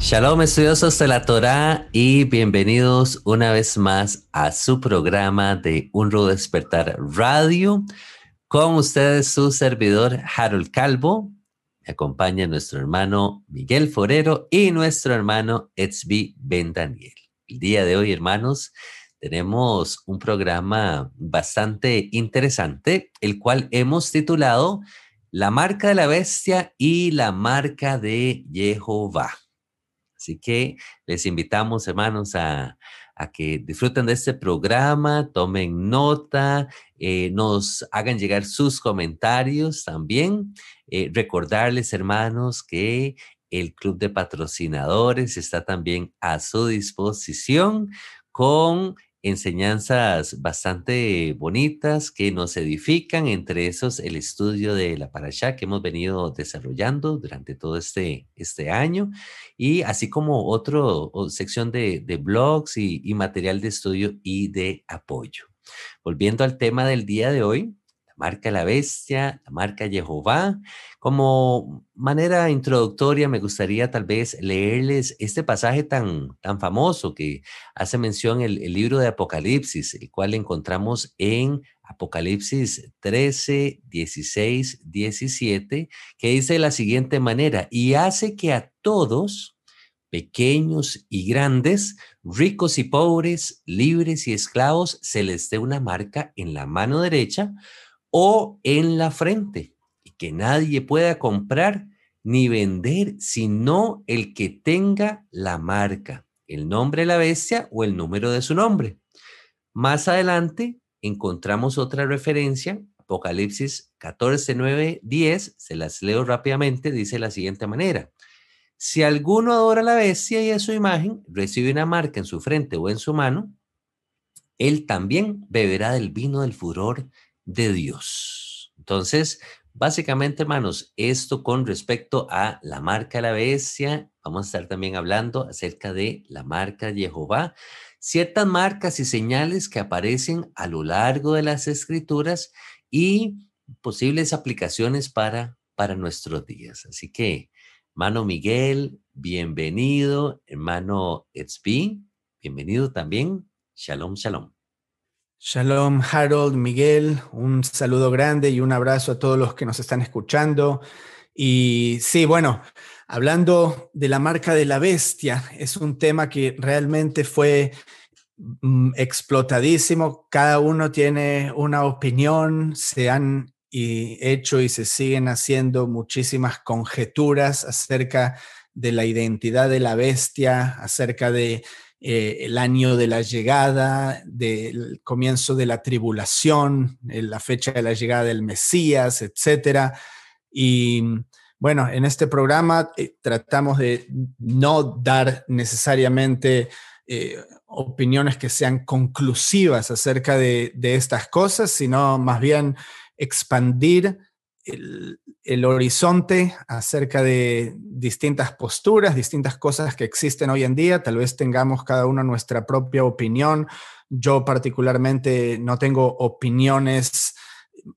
Shalom estudiosos de la Torah y bienvenidos una vez más a su programa de Un Rudo Despertar Radio. Con ustedes su servidor Harold Calvo. Me acompaña nuestro hermano Miguel Forero y nuestro hermano Etzbi Ben Daniel. El día de hoy, hermanos, tenemos un programa bastante interesante, el cual hemos titulado La marca de la bestia y la marca de Jehová. Así que les invitamos, hermanos, a, que disfruten de este programa, tomen nota, eh, nos hagan llegar sus comentarios también. Eh, recordarles, hermanos, que el Club de Patrocinadores está también a su disposición con enseñanzas bastante bonitas que nos edifican, entre esos el estudio de la Parashá que hemos venido desarrollando durante todo este, este año y así como otra sección de, blogs y, y material de estudio y de apoyo. Volviendo al tema del día de hoy, marca La Bestia, la marca Jehová, como manera introductoria, me gustaría tal vez leerles este pasaje tan, tan famoso que hace mención el, el libro de Apocalipsis, el cual encontramos en Apocalipsis 13, 16, 17, que dice de la siguiente manera, y hace que a todos, pequeños y grandes, ricos y pobres, libres y esclavos, se les dé una marca en la mano derecha o en la frente que nadie pueda comprar ni vender sino el que tenga la marca, el nombre de la bestia o el número de su nombre. Más adelante encontramos otra referencia, Apocalipsis 14, 9, 10, se las leo rápidamente, dice la siguiente manera. Si alguno adora a la bestia y a su imagen, recibe una marca en su frente o en su mano, él también beberá del vino del furor de Dios. Entonces, Básicamente, hermanos, esto con respecto a la marca la bestia, vamos a estar también hablando acerca de la marca Jehová, ciertas marcas y señales que aparecen a lo largo de las escrituras y posibles aplicaciones para, para nuestros días. Así que, hermano Miguel, bienvenido, hermano Etzbi, bienvenido también. Shalom, shalom. Shalom, Harold, Miguel, un saludo grande y un abrazo a todos los que nos están escuchando. Y sí, bueno, hablando de la marca de la bestia, es un tema que realmente fue mm, explotadísimo. Cada uno tiene una opinión, se han hecho y se siguen haciendo muchísimas conjeturas acerca de la identidad de la bestia, acerca de eh, el año de la llegada, del comienzo de la tribulación, eh, la fecha de la llegada del Mesías, etc. Y bueno, en este programa eh, tratamos de no dar necesariamente opiniones que sean conclusivas acerca de, estas cosas, sino más bien expandir el, horizonte acerca de distintas posturas, distintas cosas que existen hoy en día. Tal vez tengamos cada uno nuestra propia opinión. Yo particularmente no tengo opiniones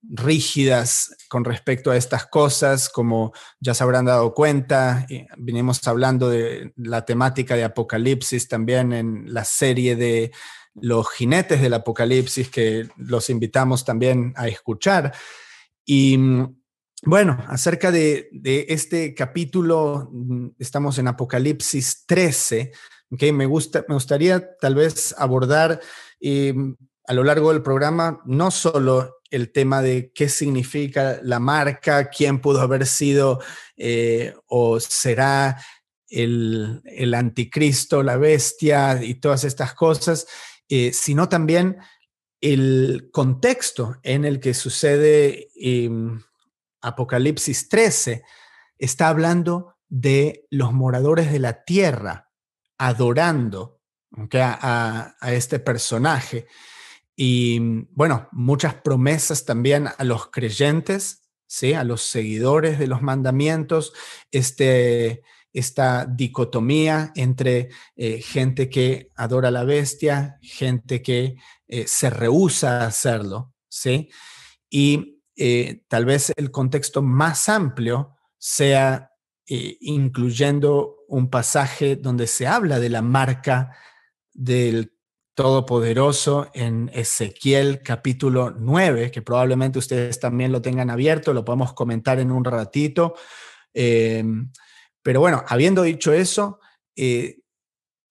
rígidas con respecto a estas cosas, como ya se habrán dado cuenta. Vinimos hablando de la temática de Apocalipsis también en la serie de los jinetes del Apocalipsis que los invitamos también a escuchar. Y bueno, acerca de, este capítulo, mm, estamos en Apocalipsis 13, que me, gusta, me gustaría tal vez abordar em, a lo largo del programa no solo el tema de qué significa la marca, quién pudo haber sido eh, o será el, anticristo, la bestia y todas estas cosas, eh, sino también el contexto en el que sucede em, Apocalipsis 13 está hablando de los moradores de la tierra adorando a, este personaje. y bueno, muchas promesas también a los creyentes, ¿sí? a los seguidores de los mandamientos, este, esta dicotomía entre eh, gente que adora a la bestia, gente que eh, se rehúsa a hacerlo, ¿sí? Y eh, tal vez el contexto más amplio sea incluyendo un pasaje donde se habla de la marca del Todopoderoso en Ezequiel capítulo 9, que probablemente ustedes también lo tengan abierto, lo podemos comentar en un ratito. Pero bueno, habiendo dicho eso, eh,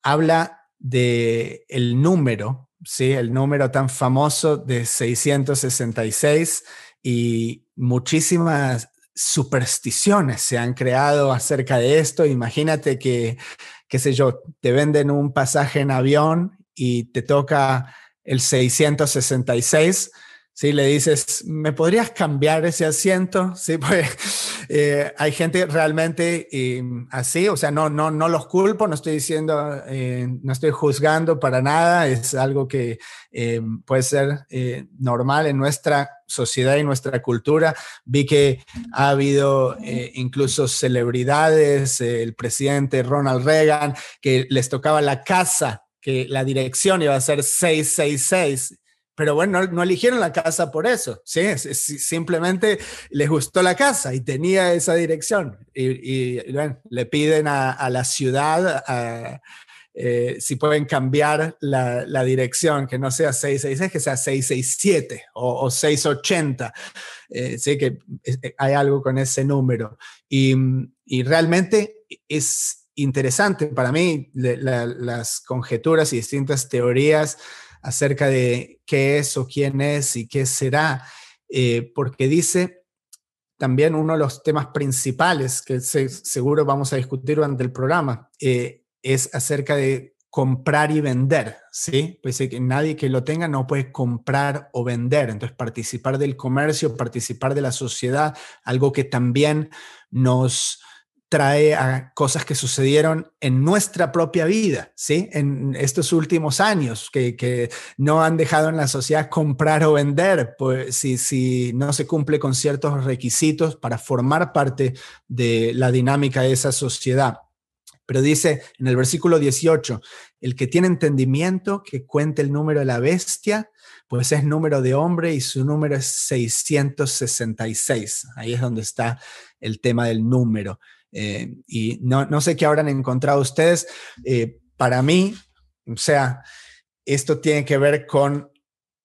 habla de el número, ¿sí? El número tan famoso de 666 y muchísimas supersticiones se han creado acerca de esto. Imagínate que, qué sé yo, te venden un pasaje en avión y te toca el 666 si le dices, ¿me podrías cambiar ese asiento? Sí, pues eh, hay gente realmente así, o sea, no, no, no los culpo, no estoy diciendo, eh, no estoy juzgando para nada, es algo que em, puede ser eh, normal en nuestra sociedad y nuestra cultura. Vi que ha habido incluso celebridades, el presidente Ronald Reagan, que les tocaba la casa que la dirección iba a ser 666 pero bueno, no, eligieron la casa por eso, ¿sí? simplemente les gustó la casa y tenía esa dirección. Y, le piden a, la ciudad eh, si pueden cambiar la, dirección, que no sea 666, que sea 667 o, o 680. Eh, sí que eh, hay algo con ese número. Y, realmente es interesante para mí las conjeturas y distintas teorías acerca de qué es o quién es y qué será, eh, porque dice también uno de los temas principales que seguro vamos a discutir durante el programa, eh, es acerca de comprar y vender, ¿sí? Pues que nadie que lo tenga no puede comprar o vender, entonces participar del comercio, participar de la sociedad, algo que también nos trae a cosas que sucedieron en nuestra propia vida, ¿sí? En estos últimos años, que, no han dejado en la sociedad comprar o vender, pues si, si no se cumple con ciertos requisitos para formar parte de la dinámica de esa sociedad. Pero dice en el versículo 18, el que tiene entendimiento, que cuente el número de la bestia, pues es número de hombre y su número es 666. Ahí es donde está el tema del número. Eh, y no, no, sé qué habrán encontrado ustedes. Eh, para mí, o sea, esto tiene que ver con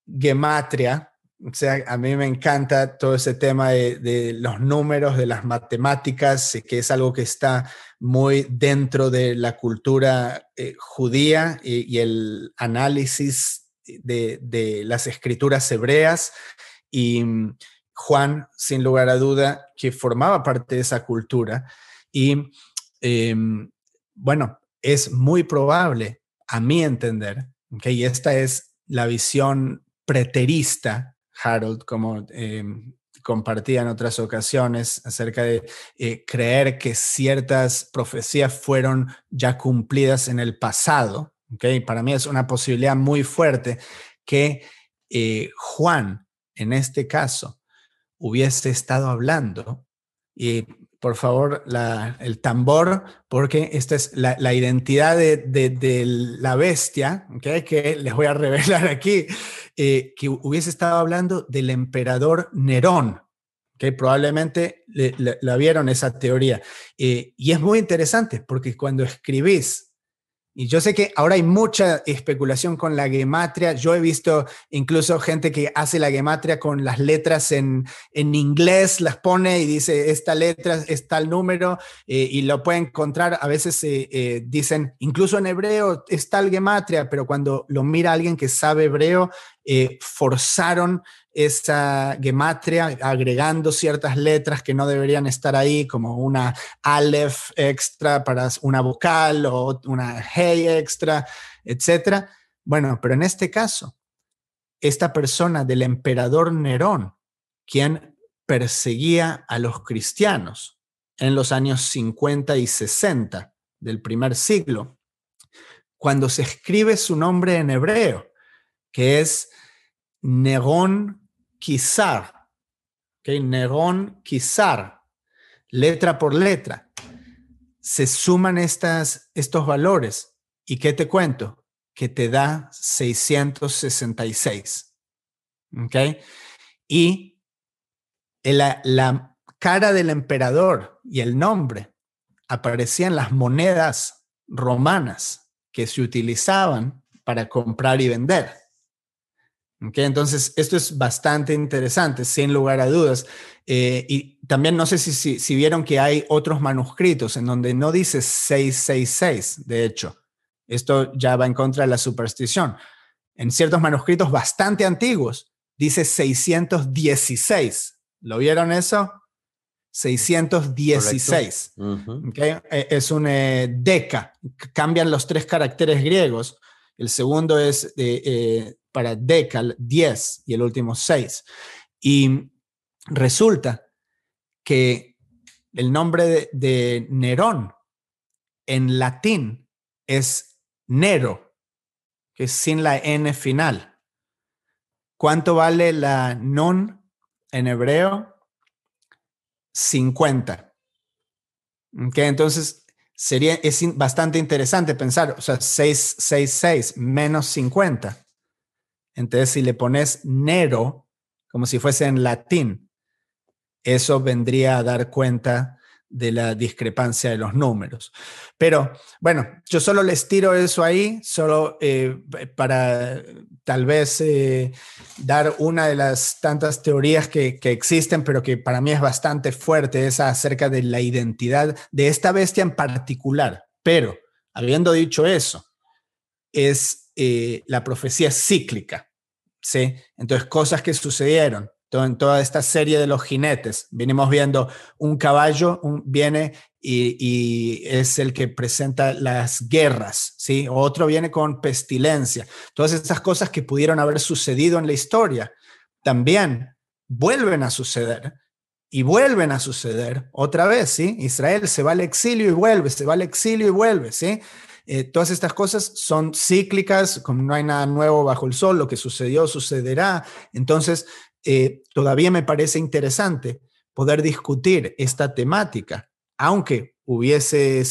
gematria. O sea, a mí me encanta todo ese tema de, los números, de las matemáticas, que es algo que está muy dentro de la cultura eh, judía y, el análisis de, de las escrituras hebreas. Y mm, Juan, sin lugar a duda, que formaba parte de esa cultura. Y em, bueno, es muy probable, a mi entender, y esta es la visión preterista, Harold, como em, compartía en otras ocasiones, acerca de eh, creer que ciertas profecías fueron ya cumplidas en el pasado. ¿okay? Para mí es una posibilidad muy fuerte que eh, Juan, en este caso, hubiese estado hablando y por favor, el tambor, porque esta es la, identidad de, la bestia, que les voy a revelar aquí, eh, que hubiese estado hablando del emperador Nerón, que probablemente la vieron esa teoría. Eh, y es muy interesante porque cuando escribís y yo sé que ahora hay mucha especulación con la gematria. Yo he visto incluso gente que hace la gematria con las letras en, en inglés, las pone y dice, esta letra es tal número, eh, y lo puede encontrar. A veces eh, eh, dicen, incluso en hebreo es tal gematria, pero cuando lo mira alguien que sabe hebreo, forzaron esa gematria agregando ciertas letras que no deberían estar ahí, como una aleph extra para una vocal o una hey extra, etc. Bueno, pero en este caso, esta persona del emperador Nerón, quien perseguía a los cristianos en los años 50 y 60 del primer siglo, cuando se escribe su nombre en hebreo, que es Nerón Quizar. ¿okay? Nerón Quizar, letra por letra. Se suman estos valores. ¿Y qué te cuento? Que te da 666. ¿Ok? Y la cara del emperador y el nombre aparecían las monedas romanas que se utilizaban para comprar y vender. Okay, entonces, esto es bastante interesante, sin lugar a dudas. Eh, y también no sé si, si, vieron que hay otros manuscritos en donde no dice 666, de hecho. Esto ya va en contra de la superstición. En ciertos manuscritos bastante antiguos dice 616. ¿Lo vieron eso? 616. okay? E, es un eh, deca. Cambian los tres caracteres griegos. El segundo es eh, para decal, 10, y el último 6. Y resulta que el nombre de, de Nerón en latín es Nero, que es sin la N final. ¿Cuánto vale la non en hebreo? 50. Okay, entonces sería, es bastante interesante pensar, o sea, 666 menos 50. Entonces, si le pones Nero, como si fuese en latín, eso vendría a dar cuenta de la discrepancia de los números. Pero bueno, yo solo les tiro eso ahí, solo eh, para tal vez eh, dar una de las tantas teorías que, que, existen, pero que para mí es bastante fuerte, es acerca de la identidad de esta bestia en particular. Pero, habiendo dicho eso, es eh, la profecía cíclica, ¿sí? Entonces, cosas que sucedieron en toda esta serie de los jinetes. Venimos viendo un caballo viene y, es el que presenta las guerras, ¿sí? Otro viene con pestilencia. Todas estas cosas que pudieron haber sucedido en la historia también vuelven a suceder y vuelven a suceder otra vez, ¿sí? Israel se va al exilio y vuelve, se va al exilio y vuelve, ¿sí? Eh, todas estas cosas son cíclicas, como no hay nada nuevo bajo el sol, lo que sucedió sucederá. Entonces, eh, todavía me parece interesante poder discutir esta temática, aunque hubiese,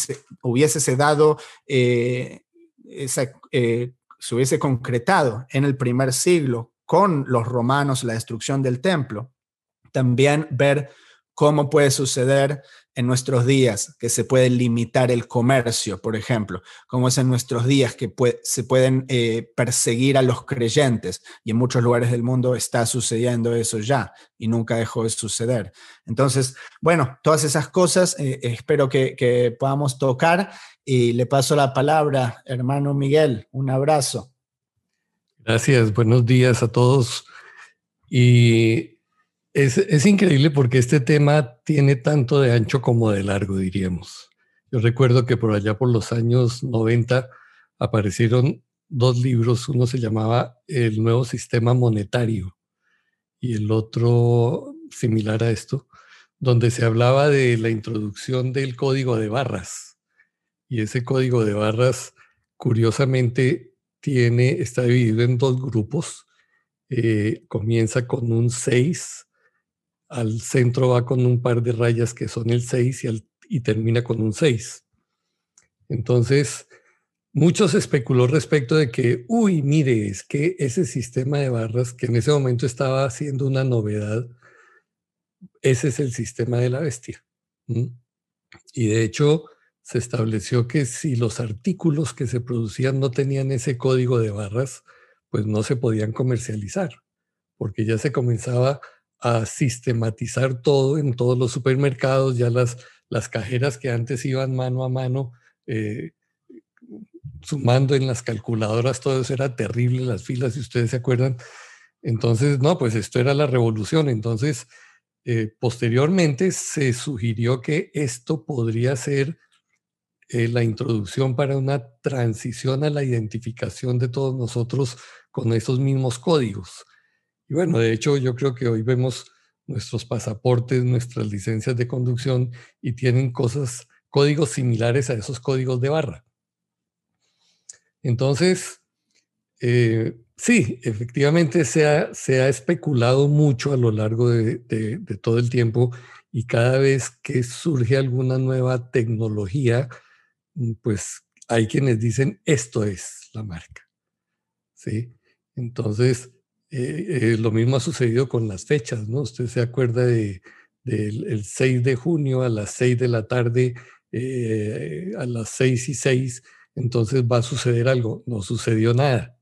hubiese dado, eh, eh, se hubiese concretado en el primer siglo con los romanos la destrucción del templo, también ver cómo puede suceder en nuestros días, que se puede limitar el comercio, por ejemplo, como es en nuestros días que se pueden eh, perseguir a los creyentes y en muchos lugares del mundo está sucediendo eso ya y nunca dejó de suceder. Entonces, bueno, todas esas cosas eh, espero que, que podamos tocar y le paso la palabra, hermano Miguel, un abrazo. Gracias, buenos días a todos. Y es, increíble porque este tema tiene tanto de ancho como de largo, diríamos. Yo recuerdo que por allá por los años 90 aparecieron dos libros, uno se llamaba El nuevo sistema monetario y el otro similar a esto, donde se hablaba de la introducción del código de barras. Y ese código de barras, curiosamente, tiene, está dividido en dos grupos. Eh, comienza con un 6 al centro va con un par de rayas que son el 6 y, y termina con un 6. Entonces, muchos especuló respecto de que, uy, mire, es que ese sistema de barras que en ese momento estaba haciendo una novedad, ese es el sistema de la bestia. Y de hecho, se estableció que si los artículos que se producían no tenían ese código de barras, pues no se podían comercializar, porque ya se comenzaba a sistematizar todo en todos los supermercados, ya las, las cajeras que antes iban mano a mano, eh, sumando en las calculadoras, todo eso era terrible, las filas, si ustedes se acuerdan. Entonces, no, pues esto era la revolución. Entonces, eh, posteriormente se sugirió que esto podría ser eh, la introducción para una transición a la identificación de todos nosotros con esos mismos códigos. Y bueno, de hecho yo creo que hoy vemos nuestros pasaportes, nuestras licencias de conducción y tienen cosas, códigos similares a esos códigos de barra. Entonces, eh, Sí, efectivamente se ha, se ha, especulado mucho a lo largo de, de, todo el tiempo y cada vez que surge alguna nueva tecnología, mm, pues hay quienes dicen esto es la marca. ¿Sí? Entonces, eh, eh, lo mismo ha sucedido con las fechas, ¿no? Usted se acuerda de, del 6 de junio a las 6 de la tarde, eh, a las 6 y 6, entonces va a suceder algo. No sucedió nada.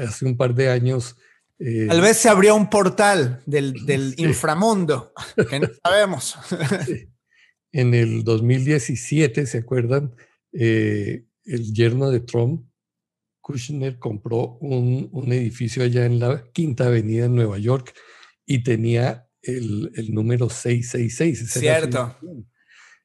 hace un par de años... Tal vez se abrió un portal del, del inframundo, que no sabemos. En el 2017, ¿se acuerdan? el yerno de Trump Kushner compró un, edificio allá en la Quinta Avenida en Nueva York y tenía el, número 666. Cierto.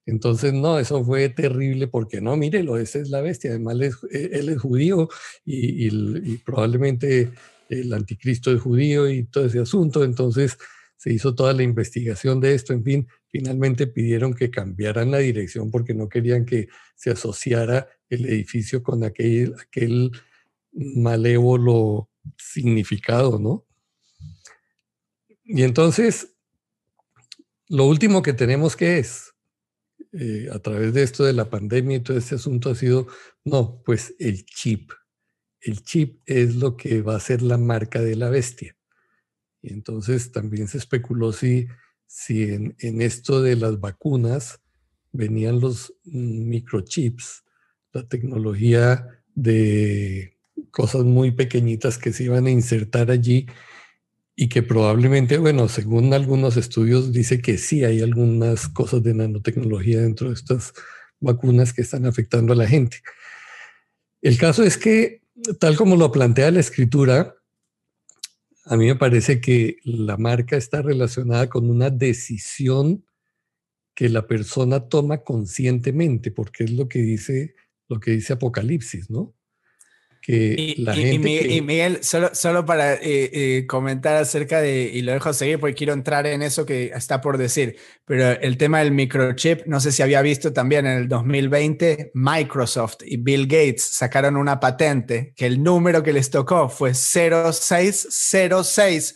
Entonces, no, eso fue terrible porque no, mírelo, esa es la bestia. Además, eh, él, es judío y, y, probablemente el anticristo es judío y todo ese asunto. Entonces, se hizo toda la investigación de esto. En fin, finalmente pidieron que cambiaran la dirección porque no querían que se asociara el edificio con aquel, aquel malévolo significado, ¿no? Y entonces, lo último que tenemos que es, eh, a través de esto de la pandemia y todo este asunto ha sido, no, pues el chip. El chip es lo que va a ser la marca de la bestia. Y entonces también se especuló si, si en, en esto de las vacunas venían los microchips, la tecnología de cosas muy pequeñitas que se iban a insertar allí y que probablemente, bueno, según algunos estudios dice que sí hay algunas cosas de nanotecnología dentro de estas vacunas que están afectando a la gente. El caso es que, tal como lo plantea la escritura, a mí me parece que la marca está relacionada con una decisión que la persona toma conscientemente, porque es lo que dice, lo que dice Apocalipsis, ¿no? y, Miguel, solo, solo para eh, eh, comentar acerca de, y lo dejo seguir porque quiero entrar en eso que está por decir, pero el tema del microchip, no sé si había visto también en el 2020, Microsoft y Bill Gates sacaron una patente que el número que les tocó fue 060606.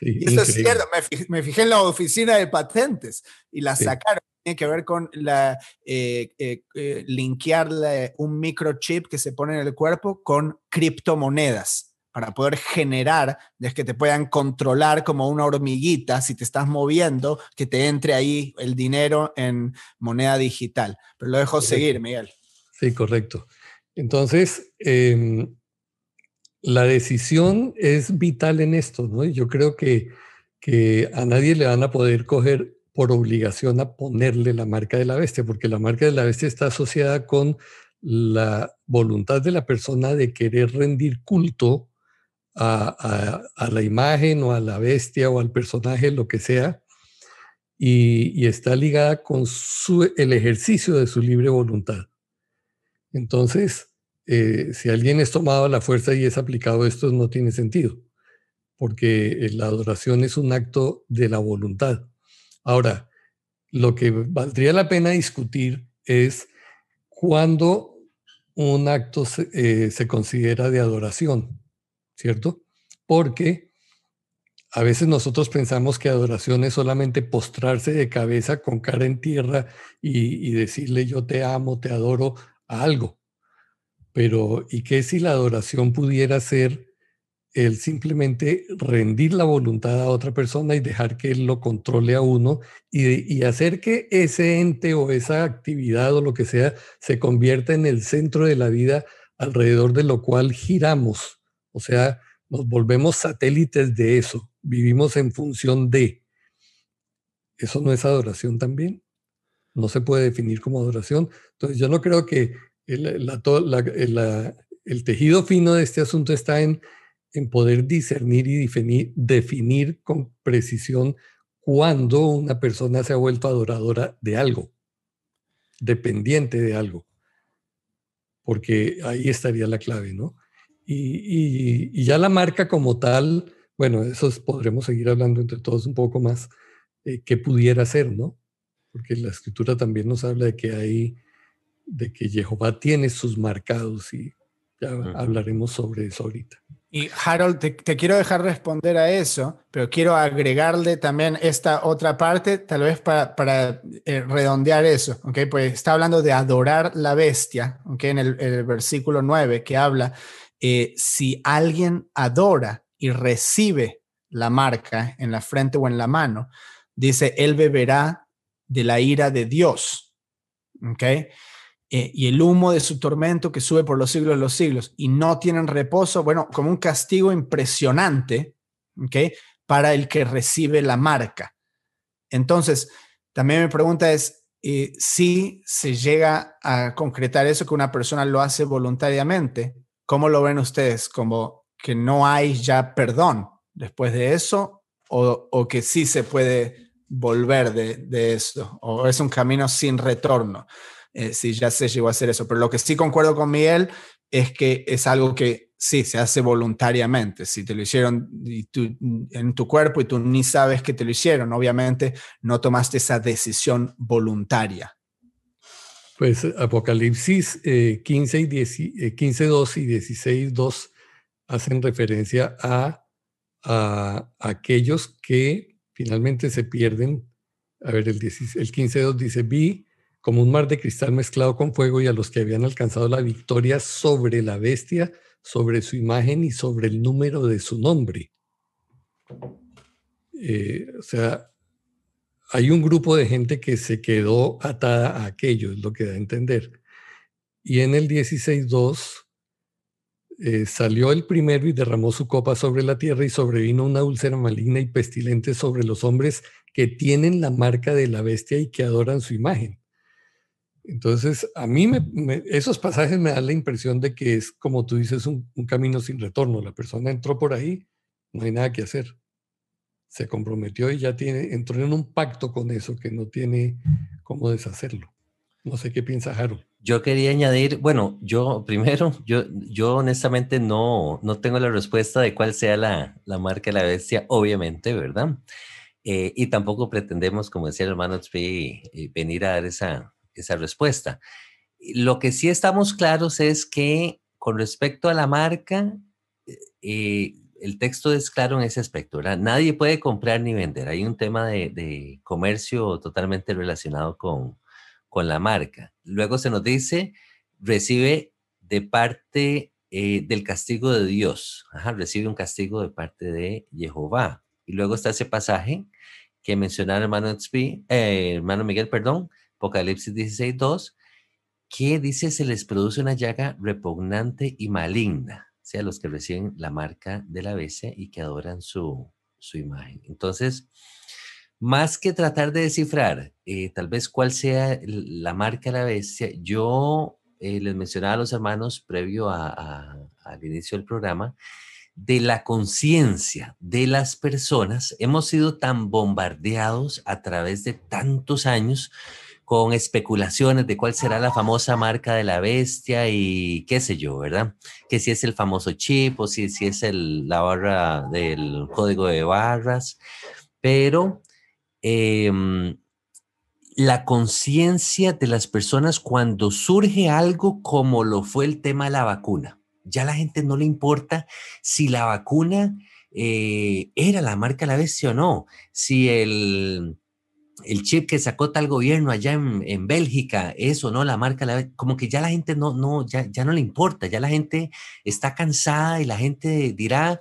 y eso es cierto, me fijé, en la oficina de patentes y la sacaron tiene que ver con la, eh, eh, eh, linkear un microchip que se pone en el cuerpo con criptomonedas para poder generar, de que te puedan controlar como una hormiguita si te estás moviendo, que te entre ahí el dinero en moneda digital. Pero lo dejo seguir, Miguel. Sí, correcto. Entonces, em, la decisión es vital en esto, ¿no? Yo creo que, que a nadie le van a poder coger por obligación a ponerle la marca de la bestia, porque la marca de la bestia está asociada con la voluntad de la persona de querer rendir culto a, la imagen o a la bestia o al personaje, lo que sea, y, está ligada con el ejercicio de su libre voluntad. Entonces, eh, si alguien es tomado a la fuerza y es aplicado esto, no tiene sentido, porque la adoración es un acto de la voluntad. Ahora, lo que valdría la pena discutir es cuándo un acto eh, se, considera de adoración, ¿cierto? Porque a veces nosotros pensamos que adoración es solamente postrarse de cabeza con cara en tierra y, y decirle yo te amo, te adoro a algo. Pero, ¿y qué si la adoración pudiera ser el simplemente rendir la voluntad a otra persona y dejar que él lo controle a uno y, hacer que ese ente o esa actividad o lo que sea se convierta en el centro de la vida alrededor de lo cual giramos. O sea, nos volvemos satélites de eso, vivimos en función de. ¿Eso no es adoración también? No se puede definir como adoración. Entonces yo no creo que el, el tejido fino de este asunto está en en poder discernir y definir, definir con precisión cuándo una persona se ha vuelto adoradora de algo, dependiente de algo, porque ahí estaría la clave, ¿no? Y, ya la marca como tal, bueno, eso podremos seguir hablando entre todos un poco más, eh, qué pudiera ser, ¿no? Porque la escritura también nos habla de que hay, de que Jehová tiene sus marcados y Ya hablaremos sobre eso ahorita. Y Harold, te, quiero dejar responder a eso, pero quiero agregarle también esta otra parte, tal vez para, eh, redondear eso, ¿ok? Pues está hablando de adorar la bestia, ¿ok? En el, versículo 9 que habla, eh, si alguien adora y recibe la marca en la frente o en la mano, dice, él beberá de la ira de Dios, ¿ok? Eh, y el humo de su tormento que sube por los siglos de los siglos y no tienen reposo, bueno, como un castigo impresionante, ¿ok? Para el que recibe la marca. Entonces, también mi pregunta es, eh, si se llega a concretar eso que una persona lo hace voluntariamente, ¿cómo lo ven ustedes? ¿Como que no hay ya perdón después de eso o, o que sí se puede volver de, de eso o es un camino sin retorno? Eh, si ya se llegó a hacer eso. Pero lo que sí concuerdo con Miguel es que es algo que sí se hace voluntariamente. Si te lo hicieron en tu cuerpo y tú ni sabes que te lo hicieron, obviamente no tomaste esa decisión voluntaria. Pues Apocalipsis 15, y 15, 2 y 16, 2 hacen referencia a, a, aquellos que finalmente se pierden. A ver, el, el 15, 2 dice, vi como un mar de cristal mezclado con fuego y a los que habían alcanzado la victoria sobre la bestia, sobre su imagen y sobre el número de su nombre. Eh, o sea, hay un grupo de gente que se quedó atada a aquello, es lo que da a entender. Y en el 16.2 eh, salió el primero y derramó su copa sobre la tierra y sobrevino una úlcera maligna y pestilente sobre los hombres que tienen la marca de la bestia y que adoran su imagen. Entonces, a mí esos pasajes me dan la impresión de que es, como tú dices, un, camino sin retorno. La persona entró por ahí, no hay nada que hacer. Se comprometió y ya tiene, entró en un pacto con eso que no tiene cómo deshacerlo. No sé qué piensa Harold. Yo quería añadir, bueno, yo primero, yo, yo honestamente no, no tengo la respuesta de cuál sea la, la marca de la bestia, obviamente, ¿verdad? Eh, y tampoco pretendemos, como decía el hermano Tzvi, eh, venir a dar esa, esa respuesta. Lo que sí estamos claros es que con respecto a la marca, eh, el texto es claro en ese aspecto, Nadie puede comprar ni vender. Hay un tema de, comercio totalmente relacionado con, con, la marca. Luego se nos dice, recibe de parte eh, del castigo de Dios. recibe un castigo de parte de Jehová. Y luego está ese pasaje que mencionaba hermano, eh, hermano Miguel, perdón, Apocalipsis 16, 2, que dice se les produce una llaga repugnante y maligna, o sea, los que reciben la marca de la bestia y que adoran su, su imagen. Entonces, más que tratar de descifrar eh, tal vez cuál sea la marca de la bestia, yo eh, les mencionaba a los hermanos previo al inicio del programa, de la conciencia de las personas, hemos sido tan bombardeados a través de tantos años con especulaciones de cuál será la famosa marca de la bestia y qué sé yo, ¿verdad? Que si es el famoso chip o si, si es el, la barra del código de barras, pero em, la conciencia de las personas cuando surge algo como lo fue el tema de la vacuna. Ya la gente no le importa si la vacuna eh, era la marca de la bestia o no, si el el chip que sacó tal gobierno allá en, Bélgica, eso, ¿no? La marca, como que ya la gente no, no, ya, ya no le importa, ya la gente está cansada y la gente dirá,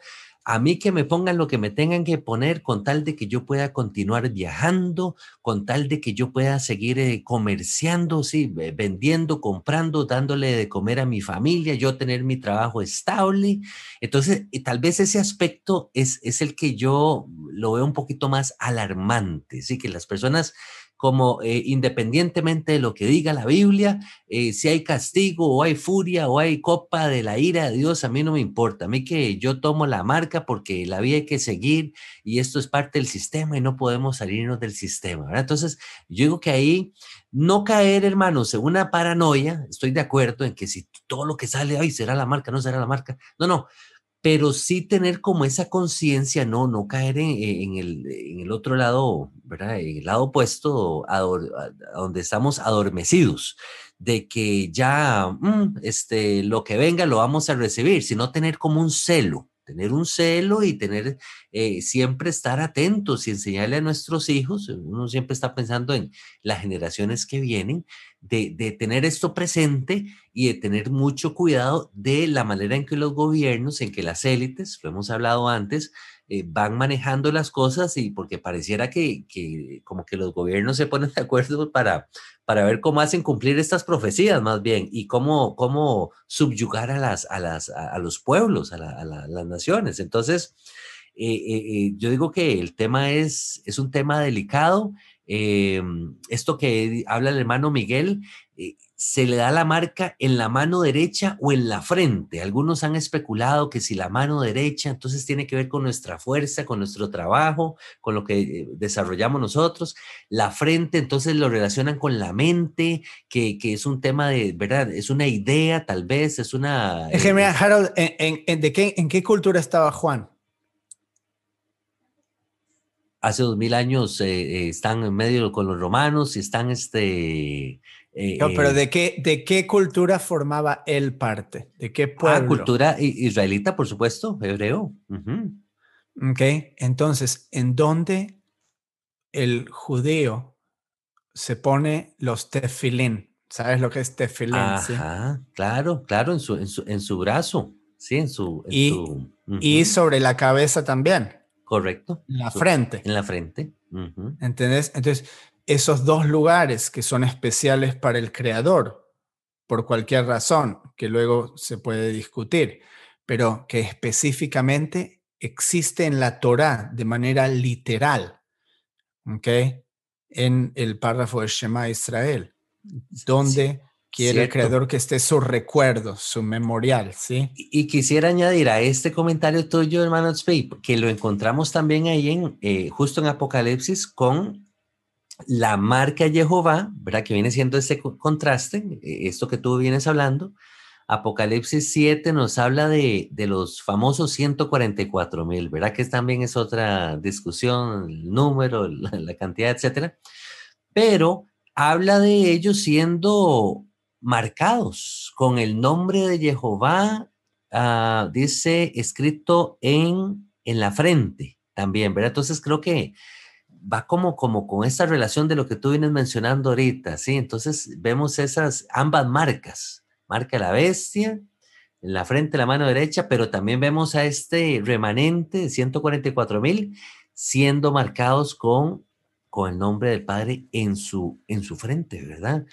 a mí que me pongan lo que me tengan que poner con tal de que yo pueda continuar viajando, con tal de que yo pueda seguir eh, comerciando, sí, vendiendo, comprando, dándole de comer a mi familia, yo tener mi trabajo estable. Entonces, tal vez ese aspecto es, es el que yo lo veo un poquito más alarmante, sí, que las personas como eh, independientemente de lo que diga la Biblia, eh, si hay castigo o hay furia o hay copa de la ira de Dios, a mí no me importa. A mí que yo tomo la marca porque la vida hay que seguir y esto es parte del sistema y no podemos salirnos del sistema. Entonces, yo digo que ahí no caer, hermanos, en una paranoia, estoy de acuerdo en que si todo lo que sale, ay, será la marca, no será la marca. No, no, pero sí tener como esa conciencia, no, no caer en, el, en, el, otro lado, ¿verdad? En el lado opuesto, a, donde estamos adormecidos, de que ya mm, este, lo que venga lo vamos a recibir, sino tener como un celo, tener un celo y tener eh, siempre estar atentos y enseñarle a nuestros hijos, uno siempre está pensando en las generaciones que vienen, de, tener esto presente y de tener mucho cuidado de la manera en que los gobiernos, en que las élites, lo hemos hablado antes, eh, van manejando las cosas y porque pareciera que, como que los gobiernos se ponen de acuerdo para, para ver cómo hacen cumplir estas profecías más bien y cómo, cómo subyugar a, las, a, las, a, los pueblos, a, las naciones. Entonces, eh, eh, yo digo que el tema es, es un tema delicado esto que habla el hermano Miguel, se le da la marca en la mano derecha o en la frente. Algunos han especulado que si la mano derecha, entonces tiene que ver con nuestra fuerza, con nuestro trabajo, con lo que eh, desarrollamos nosotros. La frente, entonces lo relacionan con la mente, que, es un tema de, ¿verdad? Es una idea, tal vez, es una... Eh, Harold, ¿en, de qué, ¿en qué cultura estaba Juan? hace dos mil años eh, eh, están en medio con los romanos y están este... Eh, no, pero ¿de qué, ¿de qué cultura formaba él parte? ¿De qué ah, pueblo? cultura israelita, por supuesto, hebreo. Ok, entonces, ¿en dónde el judío se pone los tefilín? ¿Sabes lo que es tefilín? Ajá, claro, claro, en su, en su, brazo, sí, en su... y sobre la cabeza también. Correcto. En la frente. En la frente. ¿Entendés? Entonces, esos dos lugares que son especiales para el creador, por cualquier razón, que luego se puede discutir, pero que específicamente existe en la Torah de manera literal, ¿ok? En el párrafo de Shema Israel, donde Quiere el creador que esté su recuerdo, su memorial, ¿sí? Y, quisiera añadir a este comentario tuyo, hermano Tzvei, que lo encontramos también ahí en, eh, justo en Apocalipsis con la marca Jehová, ¿verdad? Que viene siendo ese contraste, eh, esto que tú vienes hablando. Apocalipsis 7 nos habla de, de los famosos 144 mil, ¿verdad? Que también es otra discusión, el número, la, la cantidad, etcétera. Pero habla de ellos siendo marcados con el nombre de Jehová, ah, dice, escrito en, en la frente también, ¿verdad? Entonces creo que va como, como con esta relación de lo que tú vienes mencionando ahorita, ¿sí? Entonces vemos esas ambas marcas, marca la bestia, en la frente, la mano derecha, pero también vemos a este remanente de 144 mil siendo marcados con, con el nombre del Padre en su, en su frente, ¿verdad?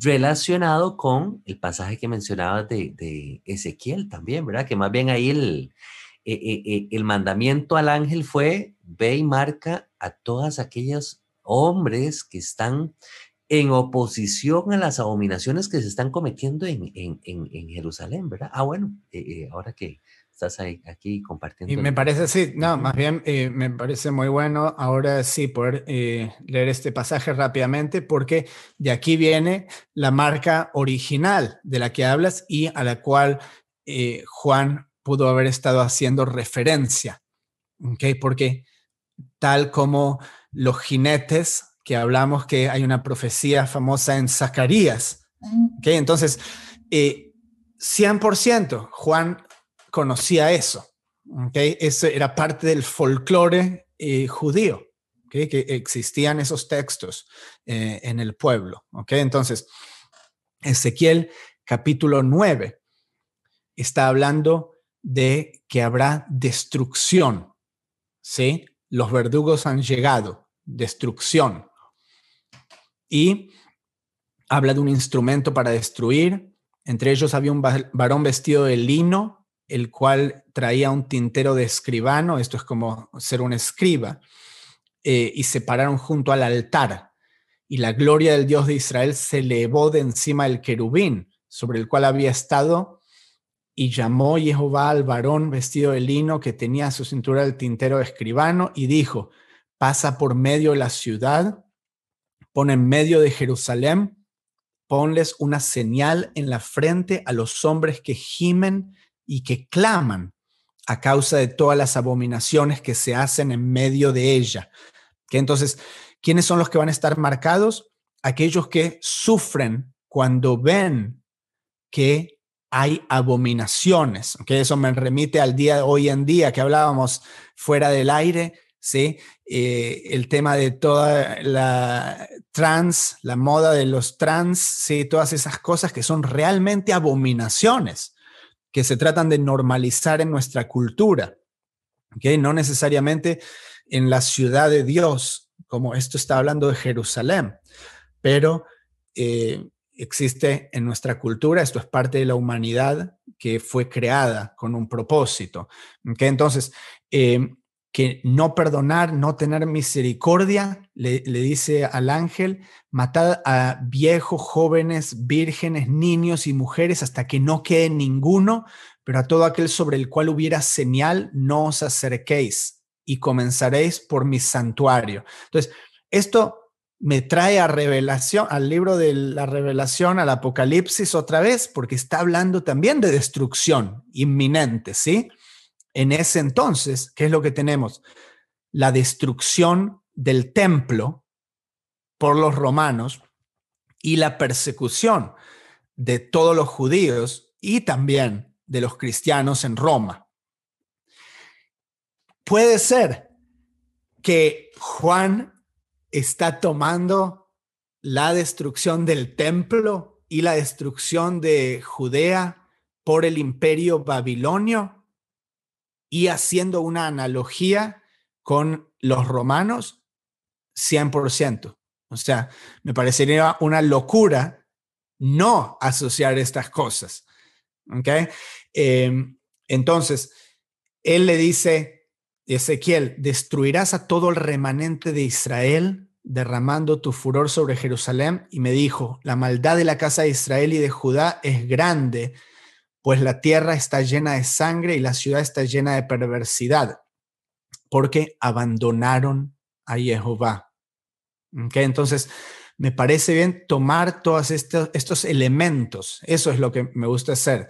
relacionado con el pasaje que mencionabas de, Ezequiel también, ¿verdad? Que más bien ahí el, e, e, e, el mandamiento al ángel fue, ve y marca a todas aquellos hombres que están en oposición a las abominaciones que se están cometiendo en, en, Jerusalén, ¿verdad? Ah, bueno, eh, eh, ahora que, estás ahí, aquí compartiendo. Y me parece, sí, no, más bien eh, me parece muy bueno ahora sí poder leer este pasaje rápidamente porque de aquí viene la marca original de la que hablas y a la cual Juan pudo haber estado haciendo referencia. ¿ok? Porque tal como los jinetes que hablamos que hay una profecía famosa en Zacarías, ¿ok? Entonces, 100% Juan conocía eso. ¿okay? Eso era parte del folclore eh, judío, que existían esos textos eh, en el pueblo. ¿okay? Entonces, Ezequiel capítulo 9 está hablando de que habrá destrucción. ¿sí? Los verdugos han llegado, destrucción. Y habla de un instrumento para destruir. Entre ellos había un varón vestido de lino el cual traía un tintero de escribano, esto es como ser un escriba, eh, y se pararon junto al altar. Y la gloria del Dios de Israel se elevó de encima del querubín sobre el cual había estado, y llamó Jehová al varón vestido de lino que tenía a su cintura el tintero de escribano, y dijo, pasa por medio de la ciudad, pon en medio de Jerusalén, ponles una señal en la frente a los hombres que gimen y que claman a causa de todas las abominaciones que se hacen en medio de ella. Que entonces, ¿quiénes son los que van a estar marcados? Aquellos que sufren cuando ven que hay abominaciones. que Eso me remite al día de hoy en día que hablábamos fuera del aire, ¿sí? Eh, el tema de toda la trans, la moda de los trans, ¿sí? Todas esas cosas que son realmente abominaciones, que se tratan de normalizar en nuestra cultura, ¿ok? No necesariamente en la ciudad de Dios, como esto está hablando de Jerusalén, pero eh, existe en nuestra cultura, esto es parte de la humanidad que fue creada con un propósito. ¿ok? Entonces, eh, que no perdonar, no tener misericordia, le, dice al ángel, matad a viejos, jóvenes, vírgenes, niños y mujeres hasta que no quede ninguno, pero a todo aquel sobre el cual hubiera señal, no os acerquéis y comenzaréis por mi santuario. Entonces, esto me trae a revelación, al libro de la revelación, al Apocalipsis otra vez, porque está hablando también de destrucción inminente, ¿sí? En ese entonces, ¿qué es lo que tenemos? La destrucción del templo por los romanos y la persecución de todos los judíos y también de los cristianos en Roma. Puede ser que Juan está tomando la destrucción del templo y la destrucción de Judea por el imperio babilonio y haciendo una analogía con los romanos, 100%. O sea, me parecería una locura no asociar estas cosas. ¿Ok? Em, entonces, él le dice, Ezequiel, destruirás a todo el remanente de Israel, derramando tu furor sobre Jerusalén. Y me dijo, la maldad de la casa de Israel y de Judá es grande pues la tierra está llena de sangre y la ciudad está llena de perversidad, porque abandonaron a Jehová. Entonces, me parece bien tomar todos estos, estos elementos, eso es lo que me gusta hacer,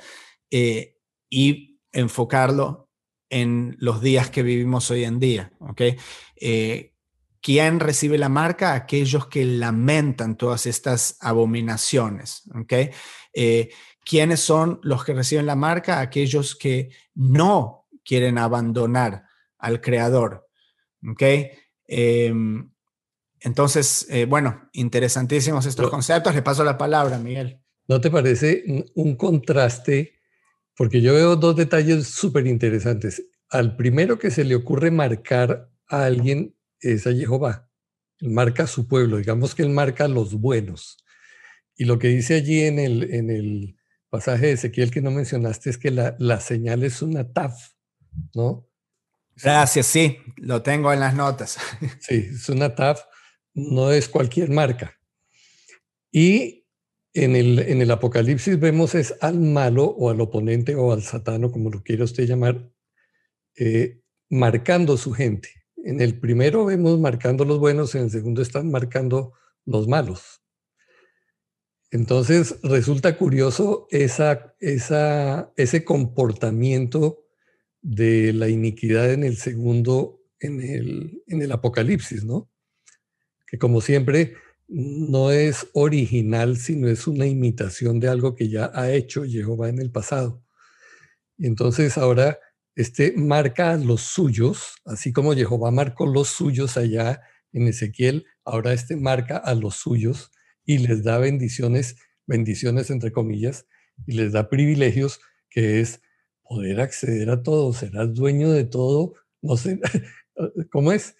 eh, y enfocarlo en los días que vivimos hoy en día. ¿okay? Eh, ¿Quién recibe la marca? Aquellos que lamentan todas estas abominaciones. ¿okay? Eh, ¿Quiénes son los que reciben la marca? Aquellos que no quieren abandonar al creador. ¿Ok? Em, entonces, eh, bueno, interesantísimos estos conceptos. Le paso la palabra, Miguel. ¿No te parece un contraste? Porque yo veo dos detalles súper interesantes. Al primero que se le ocurre marcar a alguien es a Jehová. Él marca a su pueblo, digamos que él marca a los buenos. Y lo que dice allí en el, en el pasaje de Ezequiel que no mencionaste es que la, señal es una TAF, ¿no? Gracias, sí, lo tengo en las notas. Sí, es una TAF, no es cualquier marca. Y en el, Apocalipsis vemos es al malo o al oponente o al satano, como lo quiera usted llamar, eh, marcando su gente. En el primero vemos marcando los buenos, en el segundo están marcando los malos. Entonces resulta curioso esa, ese comportamiento de la iniquidad en el segundo, en el, en el Apocalipsis, ¿no? Que como siempre no es original, sino es una imitación de algo que ya ha hecho Jehová en el pasado. Y entonces ahora este marca a los suyos, así como Jehová marcó los suyos allá en Ezequiel, ahora este marca a los suyos y les da bendiciones, bendiciones entre comillas, y les da privilegios que es poder acceder a todo, serás dueño de todo, no sé, ¿cómo es?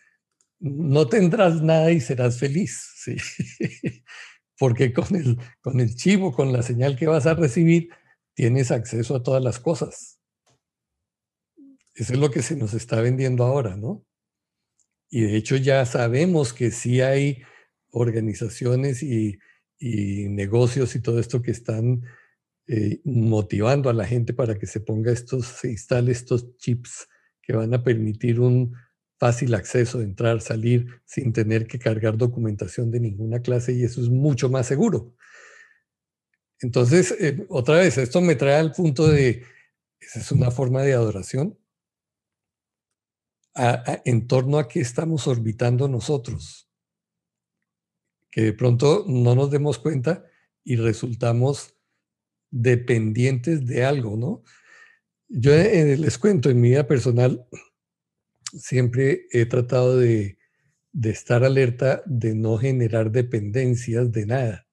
No tendrás nada y serás feliz, ¿sí? Porque con el, con el chivo, con la señal que vas a recibir, tienes acceso a todas las cosas. Eso es lo que se nos está vendiendo ahora, ¿no? Y de hecho ya sabemos que sí hay organizaciones y, negocios y todo esto que están eh, motivando a la gente para que se ponga estos, se instale estos chips que van a permitir un fácil acceso, entrar, salir sin tener que cargar documentación de ninguna clase y eso es mucho más seguro. Entonces, eh, otra vez, esto me trae al punto de, esa es una forma de adoración. en torno a qué estamos orbitando nosotros. Que de pronto no nos demos cuenta y resultamos dependientes de algo, ¿no? Yo eh, les cuento, en mi vida personal, siempre he tratado de, estar alerta de no generar dependencias de nada.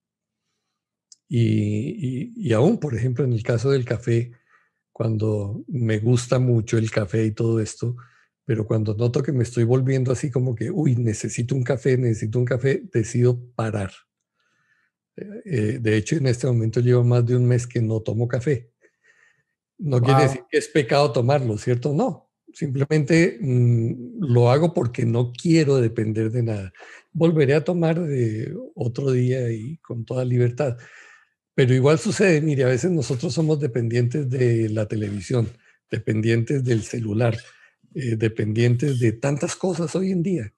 Y, y, aún, por ejemplo, en el caso del café, cuando me gusta mucho el café y todo esto, pero cuando noto que me estoy volviendo así como que, uy, necesito un café, necesito un café, decido parar. Eh, de hecho, en este momento llevo más de un mes que no tomo café. No quiere decir que es pecado tomarlo, ¿cierto? No. Simplemente mm, lo hago porque no quiero depender de nada. Volveré a tomar de otro día y con toda libertad. Pero igual sucede, mire, a veces nosotros somos dependientes de la televisión, dependientes del celular, eh, dependientes de tantas cosas hoy en día.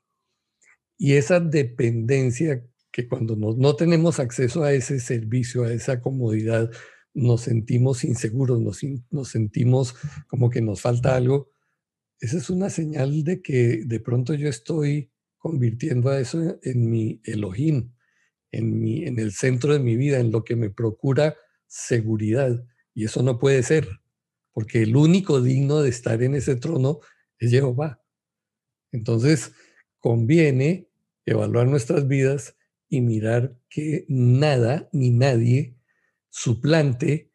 Y esa dependencia que cuando no, tenemos acceso a ese servicio, a esa comodidad, nos sentimos inseguros, nos, nos sentimos como que nos falta algo, esa es una señal de que de pronto yo estoy convirtiendo a eso en mi Elohim, en, mi, en el centro de mi vida, en lo que me procura seguridad. Y eso no puede ser, porque el único digno de estar en ese trono es Jehová. Entonces, conviene evaluar nuestras vidas y mirar que nada ni nadie suplante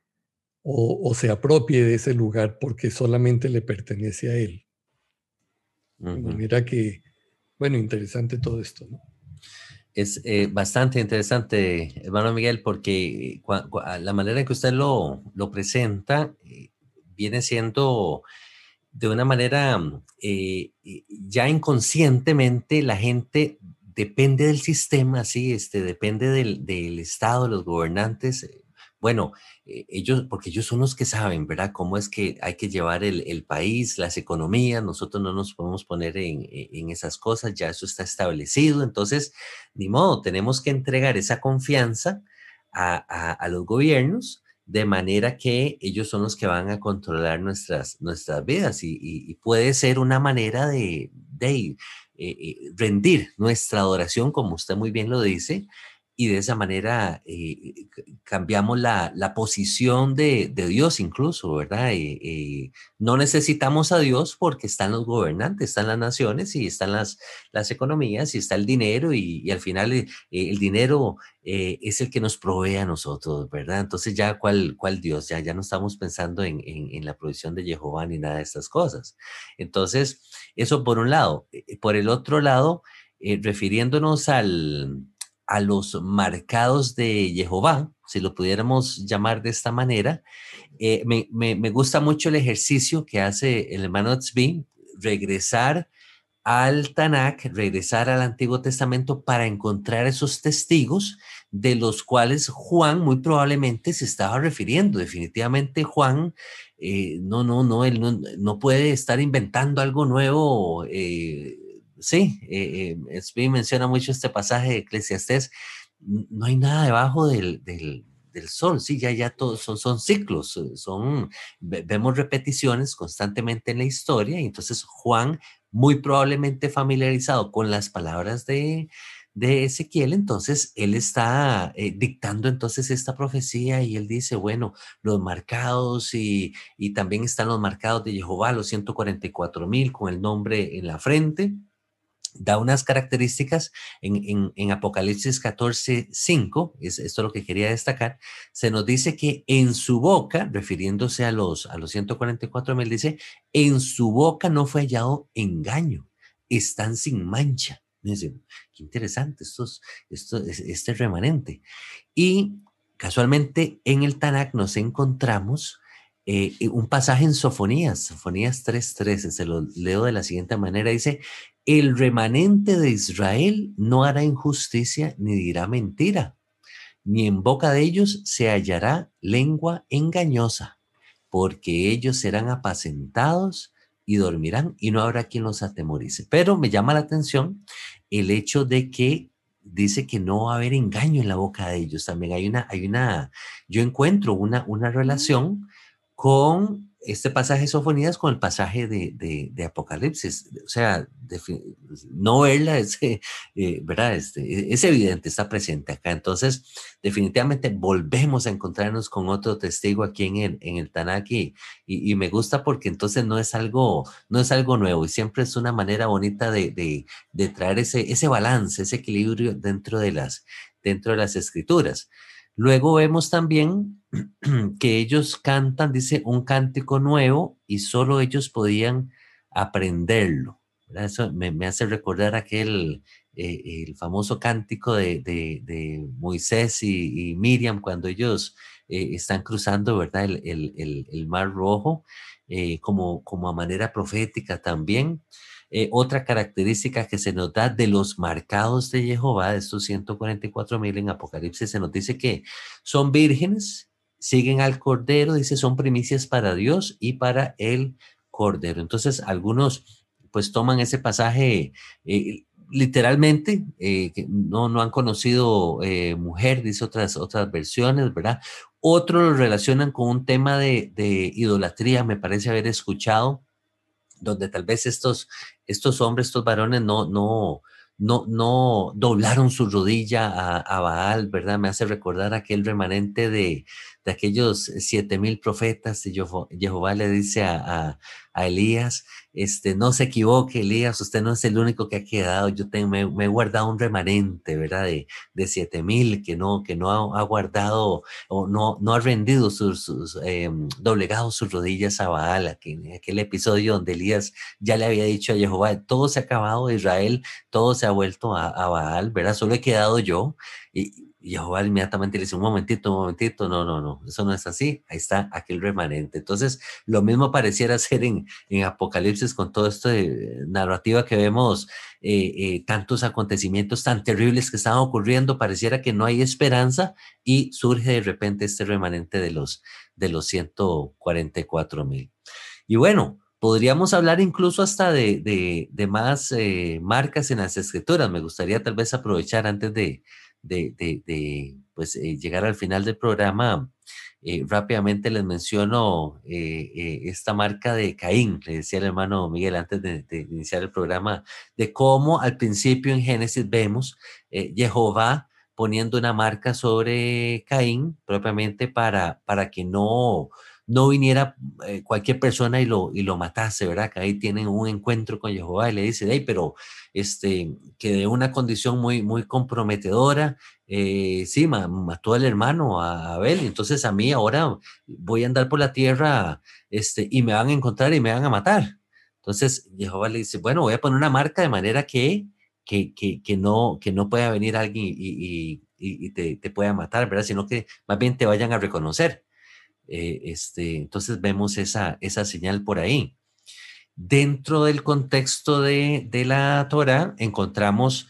o, se apropie de ese lugar porque solamente le pertenece a él. Mira que, bueno, interesante todo esto, ¿no? Es eh, bastante interesante, hermano Miguel, porque la manera en que usted lo, lo presenta eh, viene siendo de una manera eh, ya inconscientemente la gente depende del sistema, sí, este, depende del, del Estado, los gobernantes. Bueno, eh, ellos, porque ellos son los que saben, ¿verdad? Cómo es que hay que llevar el, el país, las economías, nosotros no nos podemos poner en, e, en, esas cosas, ya eso está establecido, entonces, ni modo, tenemos que entregar esa confianza a, a, los gobiernos de manera que ellos son los que van a controlar nuestras, nuestras vidas y, y, puede ser una manera de, de eh, eh, rendir nuestra adoración, como usted muy bien lo dice, y de esa manera eh, cambiamos la, la posición de, de, Dios incluso, ¿verdad? no necesitamos a Dios porque están los gobernantes, están las naciones y están las, las economías y está el dinero y, y al final el dinero es el que nos provee a nosotros, ¿verdad? Entonces ya cuál, cuál Dios, ya, ya no estamos pensando en, en, en la provisión de Jehová ni nada de estas cosas. Entonces, eso por un lado. Eh, eh, por el otro lado, eh, refiriéndonos al, a los marcados de Jehová, si lo pudiéramos llamar de esta manera, me, me, gusta mucho el ejercicio que hace el hermano Tzvi, regresar al Tanakh, regresar al Antiguo Testamento para encontrar esos testigos de los cuales Juan muy probablemente se estaba refiriendo. Definitivamente Juan eh, no, no, no, él no, puede estar inventando algo nuevo. Eh, sí, eh, eh menciona mucho este pasaje de Eclesiastés, no hay nada debajo del, del, sol, sí, ya, ya todos son, son ciclos, son, vemos repeticiones constantemente en la historia, y entonces Juan, muy probablemente familiarizado con las palabras de, de Ezequiel, entonces él está eh, dictando entonces esta profecía y él dice, bueno, los marcados y, y también están los marcados de Jehová, los 144 mil con el nombre en la frente. Da unas características en, en, Apocalipsis 14, 5, es, esto es lo que quería destacar, se nos dice que en su boca, refiriéndose a los, a los 144 mil, dice, en su boca no fue hallado engaño, están sin mancha qué interesante estos, esto, este remanente. Y casualmente en el Tanakh nos encontramos eh, un pasaje en Sofonías, Sofonías 3.13, se lo leo de la siguiente manera, dice, el remanente de Israel no hará injusticia ni dirá mentira, ni en boca de ellos se hallará lengua engañosa, porque ellos serán apacentados y dormirán y no habrá quien los atemorice. Pero me llama la atención el hecho de que dice que no va a haber engaño en la boca de ellos. También hay una, hay una, yo encuentro una, una relación con este pasaje de Sofonías con el pasaje de, Apocalipsis. O sea, no verla es, eh, ¿verdad? Este, es evidente, está presente acá. Entonces, definitivamente volvemos a encontrarnos con otro testigo aquí en el, en el Tanaki y, me gusta porque entonces no es algo, no es algo nuevo y siempre es una manera bonita de, de traer ese, ese balance, ese equilibrio dentro de las, dentro de las escrituras. Luego vemos también que ellos cantan, dice, un cántico nuevo y solo ellos podían aprenderlo. Eso me, hace recordar aquel, eh, el famoso cántico de, Moisés y, Miriam cuando ellos eh, están cruzando, ¿verdad? El, Mar Rojo, eh, como, como a manera profética también. Eh, otra característica que se nos da de los marcados de Jehová, de estos 144 mil en Apocalipsis, se nos dice que son vírgenes, siguen al Cordero, dice, son primicias para Dios y para el Cordero. Entonces, algunos pues toman ese pasaje eh, literalmente, eh, que no, no han conocido mujer, dice otras, otras versiones, ¿verdad? Otros lo relacionan con un tema de, de idolatría, me parece haber escuchado, donde tal vez estos, estos hombres, estos varones no, no, no, no doblaron su rodilla a, a, Baal, ¿verdad? Me hace recordar aquel remanente de, de aquellos siete mil profetas de Jehová, le dice a Elías, este, no se equivoque, Elías, usted no es el único que ha quedado, yo tengo, me, he guardado un remanente, ¿verdad? De, de siete mil que no, que no ha, guardado o no, no ha rendido sus, sus em, doblegado sus rodillas a Baal, aquel, aquel episodio donde Elías ya le había dicho a Jehová, todo se ha acabado, Israel, todo se ha vuelto a, a Baal, ¿verdad? Solo he quedado yo. Y, y Jehová inmediatamente le dice, un momentito, un momentito, no, no, no, eso no es así, ahí está aquel remanente. Entonces, lo mismo pareciera ser en, en Apocalipsis con todo esto de narrativa que vemos, eh, eh, tantos acontecimientos tan terribles que están ocurriendo, pareciera que no hay esperanza y surge de repente este remanente de los, de los 144 mil. Y bueno, podríamos hablar incluso hasta de, de, de más eh, marcas en las escrituras. Me gustaría tal vez aprovechar antes de, de, de, pues, eh, llegar al final del programa, eh, rápidamente les menciono eh, esta marca de Caín, le decía el hermano Miguel antes de, iniciar el programa, de cómo al principio en Génesis vemos Jehová poniendo una marca sobre Caín propiamente para, para que no, no viniera cualquier persona y lo, y lo matase, ¿verdad? Que ahí tienen un encuentro con Jehová y le dice, hey, pero este, que de una condición muy, muy comprometedora, eh, sí, mató al hermano, a Abel, entonces a mí ahora voy a andar por la tierra este, y me van a encontrar y me van a matar. Entonces Jehová le dice, bueno, voy a poner una marca de manera que, que, que, no, que no pueda venir alguien y, y, te, te, pueda matar, ¿verdad? Sino que más bien te vayan a reconocer. Eh, este, entonces vemos esa, esa señal por ahí. Dentro del contexto de, la Torah encontramos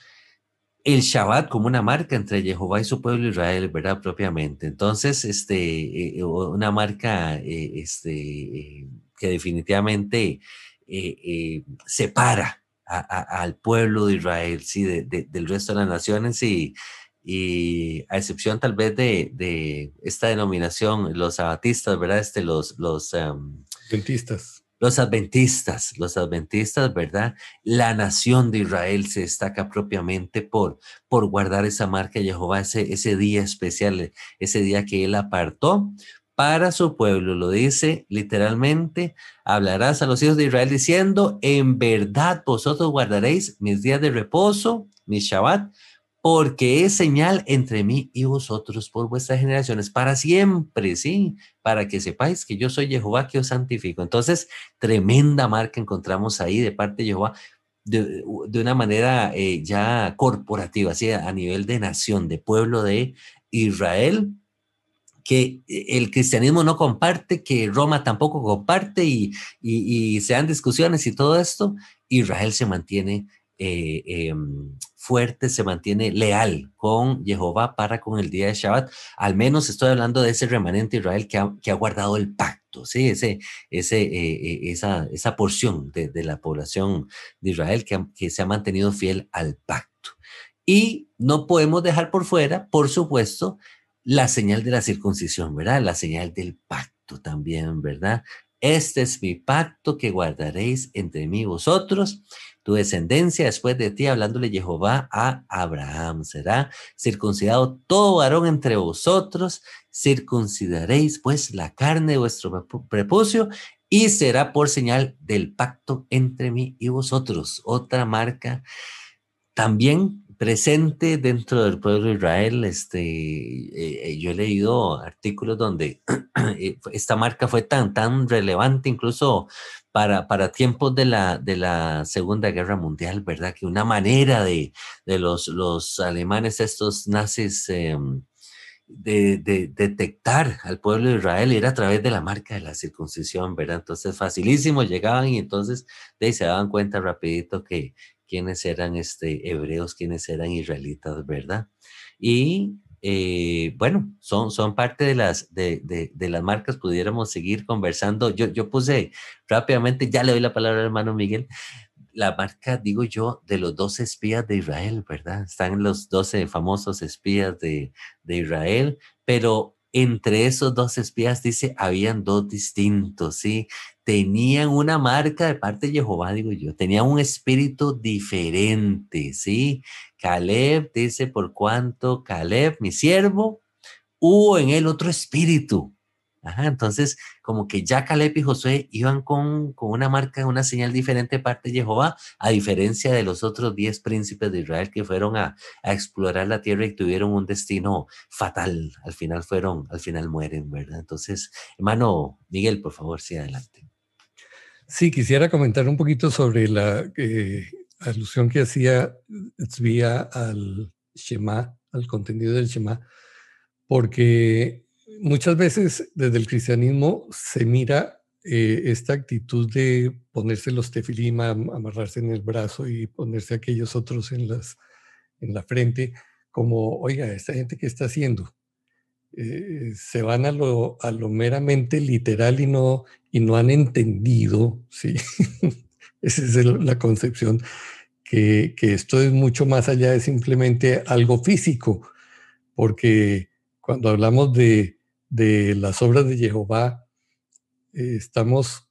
el Shabbat como una marca entre Jehová y su pueblo Israel, ¿verdad? Propiamente. Entonces, este, eh, una marca eh, este, que definitivamente separa al pueblo de Israel, sí, del resto de las naciones y, y a excepción tal vez de, esta denominación, los sabatistas, ¿verdad? Este, los, los um, los adventistas, los adventistas, ¿verdad? La nación de Israel se destaca propiamente por, por guardar esa marca de Jehová, ese, ese día especial, ese día que él apartó para su pueblo. Lo dice literalmente, hablarás a los hijos de Israel diciendo, en verdad vosotros guardaréis mis días de reposo, mi Shabbat, porque es señal entre mí y vosotros por vuestras generaciones para siempre, ¿sí? Para que sepáis que yo soy Jehová que os santifico. Entonces, tremenda marca encontramos ahí de parte de Jehová de, una manera eh, ya corporativa, así a nivel de nación, de pueblo de Israel, que el cristianismo no comparte, que Roma tampoco comparte y, se dan discusiones y todo esto, Israel se mantiene eh, em, fuerte, se mantiene leal con Jehová para con el día de Shabbat. Al menos estoy hablando de ese remanente Israel que ha, que ha guardado el pacto, ¿sí? ese, ese, eh, eh, esa, esa porción de, de, la población de Israel que, que se ha mantenido fiel al pacto. Y no podemos dejar por fuera, por supuesto, la señal de la circuncisión, ¿verdad? La señal del pacto también, ¿verdad? Este es mi pacto que guardaréis entre mí y vosotros, tu descendencia después de ti, hablándole Jehová a Abraham. Será circuncidado todo varón entre vosotros, circuncidaréis pues la carne de vuestro prepucio y será por señal del pacto entre mí y vosotros. Otra marca también presente dentro del pueblo de Israel. Este, eh, eh, yo he leído artículos donde eh, esta marca fue tan, tan relevante incluso para, para tiempos de la, de la Segunda Guerra Mundial, ¿verdad? Que una manera de, de los, los alemanes, estos nazis, em, de, detectar al pueblo de Israel era a través de la marca de la circuncisión, ¿verdad? Entonces, facilísimo, llegaban y entonces de se daban cuenta rapidito que quiénes eran este, hebreos, quiénes eran israelitas, ¿verdad? Y eh, bueno, son, son parte de las, de, de, las marcas, pudiéramos seguir conversando. Yo, yo puse rápidamente, ya le doy la palabra al hermano Miguel, la marca, digo yo, de los 12 espías de Israel, ¿verdad? Están los 12 famosos espías de, de Israel, pero entre esos dos espías, dice, habían dos distintos, ¿sí? Tenían una marca de parte de Jehová, digo yo, tenían un espíritu diferente, ¿sí? Caleb dice, por cuanto Caleb, mi siervo, hubo en él otro espíritu, entonces, como que ya Caleb y Josué iban con, con, una marca, una señal diferente de parte de Jehová, a diferencia de los otros diez príncipes de Israel que fueron a, a, explorar la tierra y tuvieron un destino fatal. Al final fueron, al final mueren, ¿verdad? Entonces, hermano Miguel, por favor, sí, adelante. Sí, quisiera comentar un poquito sobre la eh, alusión que hacía Tzvia al Shema, al contenido del Shema, porque muchas veces desde el cristianismo se mira eh, esta actitud de ponerse los tefilim, amarrarse en el brazo y ponerse aquellos otros en, las, en la frente, como, oiga, esta gente que está haciendo, eh, se van a lo, a lo meramente literal y no, y no han entendido, ¿sí? Esa es la concepción, que, que esto es mucho más allá de simplemente algo físico, porque cuando hablamos de, de las obras de Jehová, eh, estamos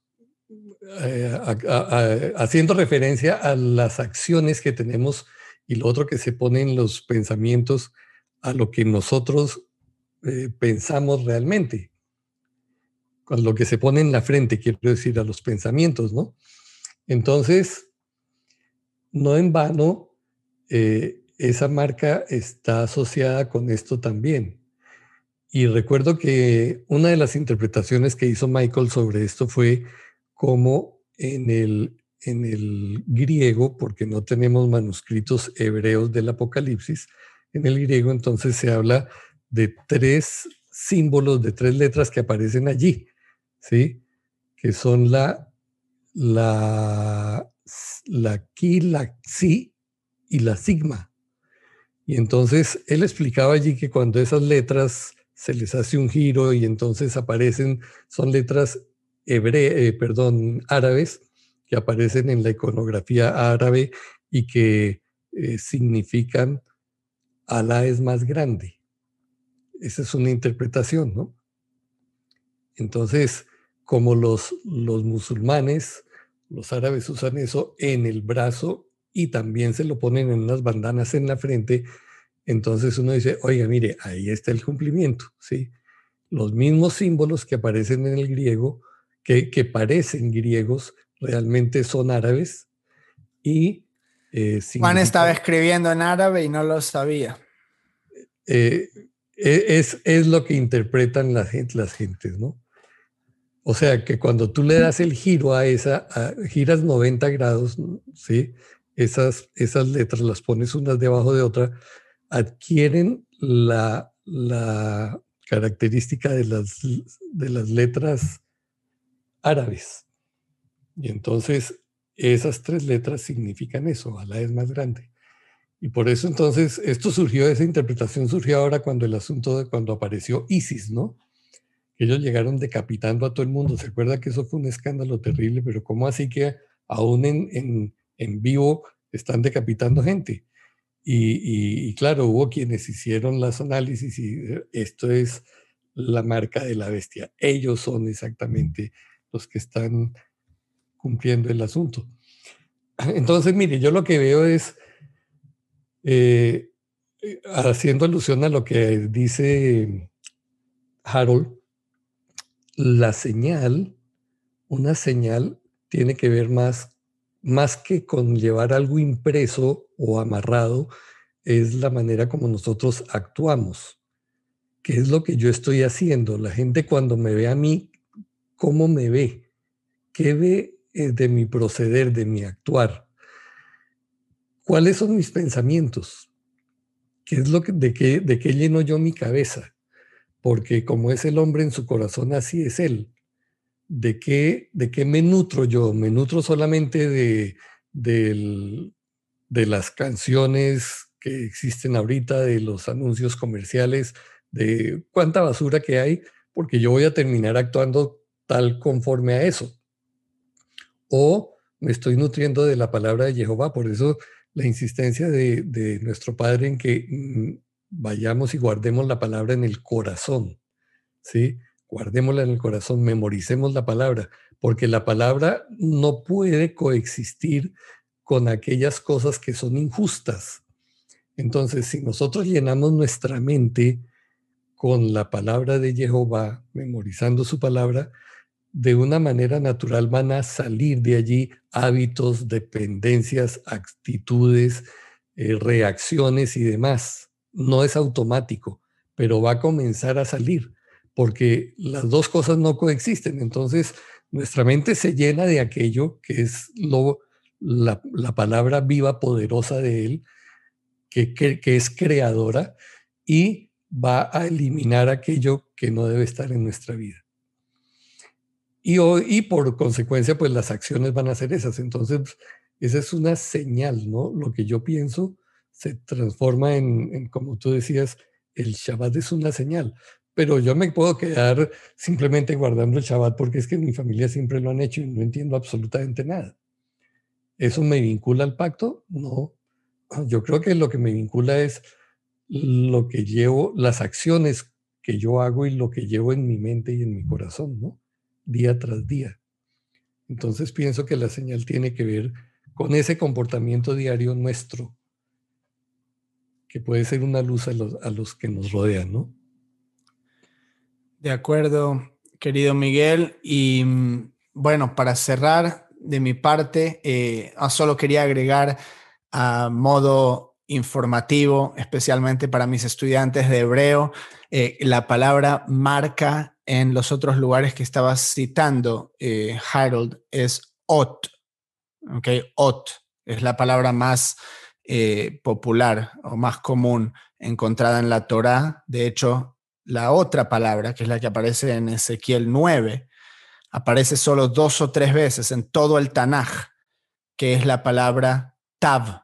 eh, haciendo referencia a las acciones que tenemos y lo otro que se pone en los pensamientos a lo que nosotros eh, pensamos realmente. Con lo que se pone en la frente, quiero decir, a los pensamientos, ¿no? Entonces, no en vano, esa marca está asociada con esto también. Y recuerdo que una de las interpretaciones que hizo Michael sobre esto fue cómo en el, en el griego, porque no tenemos manuscritos hebreos del Apocalipsis, en el griego entonces se habla de tres símbolos, de tres letras que aparecen allí, ¿sí? Que son la, la, la ki, la xi y la sigma. Y entonces él explicaba allí que cuando esas letras se les hace un giro y entonces aparecen, son letras hebre, eh, perdón, árabes que aparecen en la iconografía árabe y que eh, significan Alá es más grande. Esa es una interpretación, ¿no? Entonces, como los, los musulmanes, los árabes usan eso en el brazo y también se lo ponen en unas bandanas en la frente, entonces uno dice, oiga, mire, ahí está el cumplimiento, ¿sí? Los mismos símbolos que aparecen en el griego, que, parecen griegos, realmente son árabes y... Eh, Juan estaba escribiendo en árabe y no lo sabía. Eh, es, es, lo que interpretan la gente, las gentes, ¿no? O sea, que cuando tú le das el giro a esa, giras 90 grados, ¿sí? Esas, esas letras las pones unas debajo de otra, adquieren la, característica de las, de las letras árabes. Y entonces esas tres letras significan eso, Alá es más grande. Y por eso entonces esto surgió, esa interpretación surgió ahora cuando el asunto de cuando apareció ISIS, ¿no? Ellos llegaron decapitando a todo el mundo. ¿Se acuerda que eso fue un escándalo terrible? Pero ¿cómo así que aún en, en, en vivo están decapitando gente? Y, claro, hubo quienes hicieron los análisis y eh, esto es la marca de la bestia. Ellos son exactamente los que están cumpliendo el asunto. Entonces, mire, yo lo que veo es, eh, haciendo alusión a lo que dice Harold, la señal, una señal tiene que ver más, más que con llevar algo impreso o amarrado, es la manera como nosotros actuamos. ¿Qué es lo que yo estoy haciendo? La gente cuando me ve a mí, ¿cómo me ve? ¿Qué ve eh, de mi proceder, de mi actuar? ¿Cuáles son mis pensamientos? ¿Qué es lo que, de, qué, de qué lleno yo mi cabeza? Porque como es el hombre en su corazón, así es él. ¿De qué, de qué me nutro yo? ¿Me nutro solamente de, de las canciones que existen ahorita, de los anuncios comerciales, de cuánta basura que hay, porque yo voy a terminar actuando tal conforme a eso. O me estoy nutriendo de la palabra de Jehová, por eso la insistencia de, nuestro Padre en que mm, vayamos y guardemos la palabra en el corazón, ¿sí? Guardémosla en el corazón, memoricemos la palabra, porque la palabra no puede coexistir con aquellas cosas que son injustas. Entonces, si nosotros llenamos nuestra mente con la palabra de Jehová, memorizando su palabra, de una manera natural van a salir de allí hábitos, dependencias, actitudes, eh, reacciones y demás. No es automático, pero va a comenzar a salir, porque las dos cosas no coexisten. Entonces, nuestra mente se llena de aquello que es lo, la, palabra viva, poderosa de Él, que, que es creadora, y va a eliminar aquello que no debe estar en nuestra vida. Y, y por consecuencia, pues las acciones van a ser esas. Entonces, esa es una señal, ¿no? Lo que yo pienso se transforma en, como tú decías, el Shabbat es una señal. Pero yo me puedo quedar simplemente guardando el Shabbat porque es que mi familia siempre lo han hecho y no entiendo absolutamente nada. ¿Eso me vincula al pacto? No. Yo creo que lo que me vincula es lo que llevo, las acciones que yo hago y lo que llevo en mi mente y en mi corazón, ¿no? Día tras día. Entonces pienso que la señal tiene que ver con ese comportamiento diario nuestro, que puede ser una luz a los, a los que nos rodean, ¿no? De acuerdo, querido Miguel. Y mm, bueno, para cerrar de mi parte, eh, ah, solo quería agregar a modo informativo, especialmente para mis estudiantes de hebreo, eh, la palabra marca en los otros lugares que estabas citando, eh, Harold, es ot. ¿ok? Ot es la palabra más eh, popular o más común encontrada en la Torá. De hecho, la otra palabra, que es la que aparece en Ezequiel 9, aparece solo dos o tres veces en todo el Tanaj, que es la palabra tav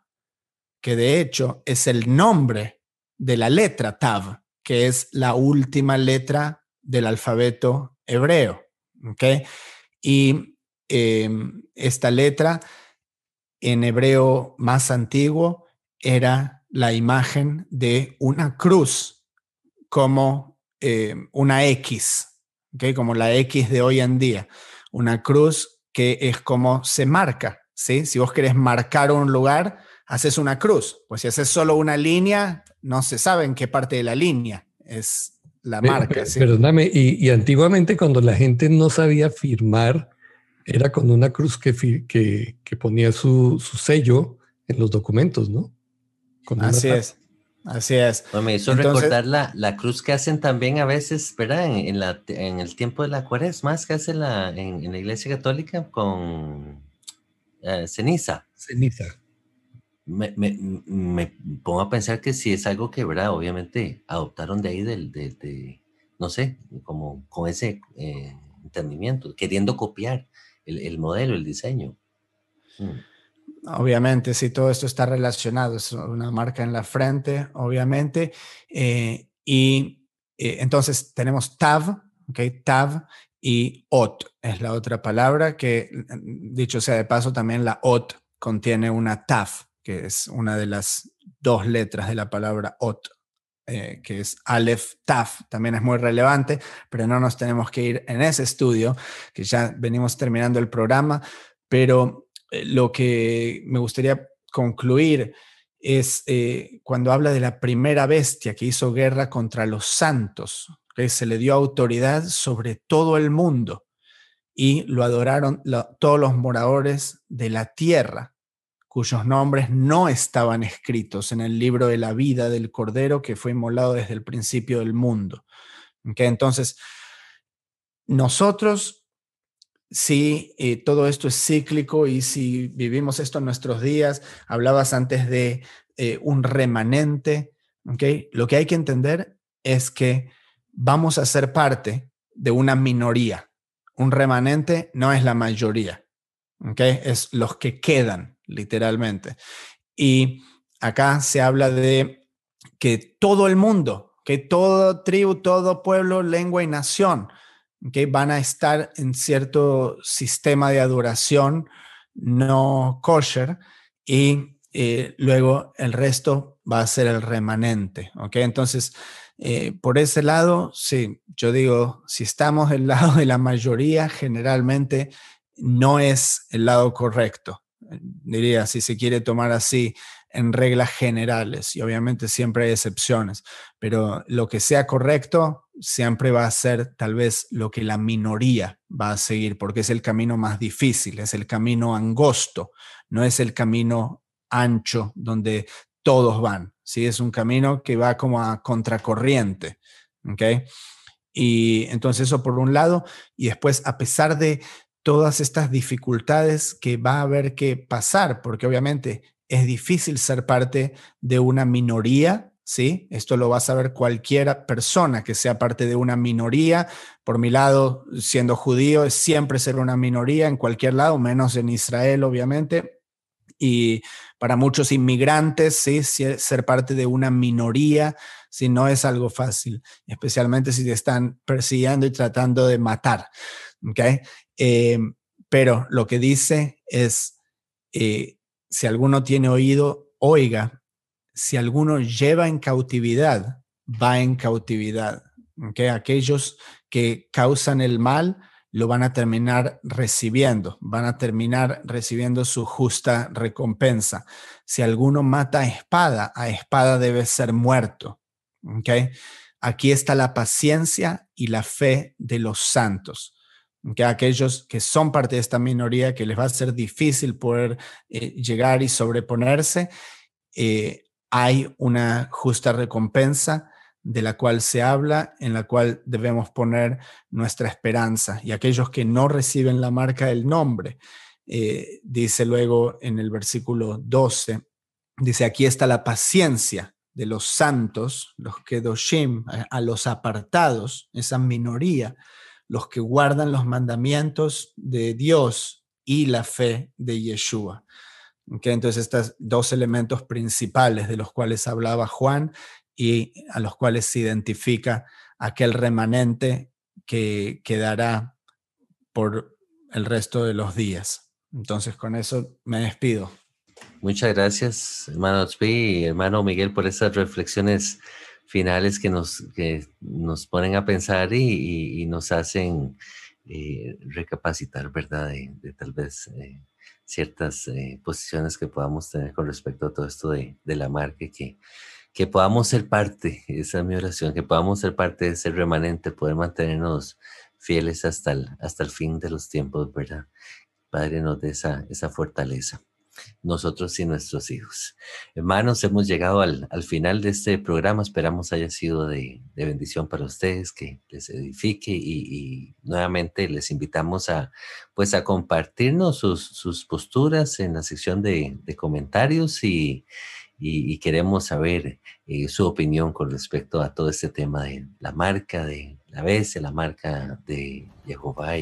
que de hecho es el nombre de la letra Tav, que es la última letra del alfabeto hebreo. Y em, esta letra en hebreo más antiguo era la imagen de una cruz como em, una X, como la X de hoy en día. Una cruz que es como se marca. ¿sí? Si vos querés marcar un lugar, haces una cruz. Pues si haces solo una línea, no se sabe en qué parte de la línea es la marca. Perdóname, y, antiguamente cuando la gente no sabía firmar, era con una cruz que, que, ponía su, sello en los documentos, ¿no? Así es. Así es. me hizo recordar la, la, cruz que hacen también a veces, ¿verdad? En, la, en el tiempo de la cuaresma, más que hace la, en, la iglesia católica con eh, ceniza. Ceniza me, me, me, pongo a pensar que si es algo que, ¿verdad? Obviamente adoptaron de ahí, del, de, no sé, como con ese eh, entendimiento, queriendo copiar el, el, modelo, el diseño. Mm. Obviamente, sí, todo esto está relacionado, es una marca en la frente, obviamente. Eh, y eh, entonces tenemos TAV, ¿ok? TAV y OT es la otra palabra que, dicho sea de paso, también la OT contiene una TAF que es una de las dos letras de la palabra ot eh, que es Aleph Taf, también es muy relevante, pero no nos tenemos que ir en ese estudio, que ya venimos terminando el programa, pero eh, lo que me gustaría concluir es eh, cuando habla de la primera bestia que hizo guerra contra los santos, que se le dio autoridad sobre todo el mundo y lo adoraron todos los moradores de la tierra cuyos nombres no estaban escritos en el libro de la vida del Cordero que fue inmolado desde el principio del mundo. Entonces, nosotros, si eh, todo esto es cíclico y si vivimos esto en nuestros días, hablabas antes de eh, un remanente, lo que hay que entender es que vamos a ser parte de una minoría. Un remanente no es la mayoría, es los que quedan literalmente. Y acá se habla de que todo el mundo, que todo tribu, todo pueblo, lengua y nación, que van a estar en cierto sistema de adoración no kosher y eh, luego el resto va a ser el remanente. ¿ok? Entonces, eh, por ese lado, sí, yo digo, si estamos del lado de la mayoría, generalmente no es el lado correcto diría, si se quiere tomar así, en reglas generales, y obviamente siempre hay excepciones, pero lo que sea correcto siempre va a ser tal vez lo que la minoría va a seguir, porque es el camino más difícil, es el camino angosto, no es el camino ancho donde todos van, ¿sí? Es un camino que va como a contracorriente, ¿ok? Y entonces eso por un lado, y después a pesar de todas estas dificultades que va a haber que pasar, porque obviamente es difícil ser parte de una minoría, ¿sí? Esto lo va a saber cualquier persona que sea parte de una minoría. Por mi lado, siendo judío, es siempre ser una minoría en cualquier lado, menos en Israel, obviamente. Y para muchos inmigrantes, ¿sí? Ser parte de una minoría, si no es algo fácil, especialmente si te están persiguiendo y tratando de matar. ¿okay? Eh, pero lo que dice es, eh, si alguno tiene oído, oiga, si alguno lleva en cautividad, va en cautividad. ¿okay? Aquellos que causan el mal lo van a terminar recibiendo, van a terminar recibiendo su justa recompensa. Si alguno mata a espada, a espada debe ser muerto. ¿okay? Aquí está la paciencia y la fe de los santos que aquellos que son parte de esta minoría, que les va a ser difícil poder eh, llegar y sobreponerse, eh, hay una justa recompensa de la cual se habla, en la cual debemos poner nuestra esperanza. Y aquellos que no reciben la marca del nombre, eh, dice luego en el versículo 12, dice, aquí está la paciencia de los santos, los kedoshim, a los apartados, esa minoría, los que guardan los mandamientos de Dios y la fe de Yeshua. Entonces, estos dos elementos principales de los cuales hablaba Juan y a los cuales se identifica aquel remanente que quedará por el resto de los días. Entonces, con eso me despido. Muchas gracias, hermano Tzvi y hermano Miguel, por esas reflexiones finales que nos, que nos ponen a pensar y, nos hacen eh, recapacitar, ¿verdad? De, tal vez eh, ciertas eh, posiciones que podamos tener con respecto a todo esto de, la marca, que, que podamos ser parte, esa es mi oración, que podamos ser parte de ese remanente, poder mantenernos fieles hasta el, hasta el fin de los tiempos, ¿verdad? Padre, nos dé esa, esa fortaleza nosotros y nuestros hijos. Hermanos, hemos llegado al, final de este programa. Esperamos haya sido de, bendición para ustedes, que les edifique y, nuevamente les invitamos a, pues, a compartirnos sus, posturas en la sección de, comentarios y, queremos saber eh, su opinión con respecto a todo este tema de la marca de la bestia, la marca de Jehová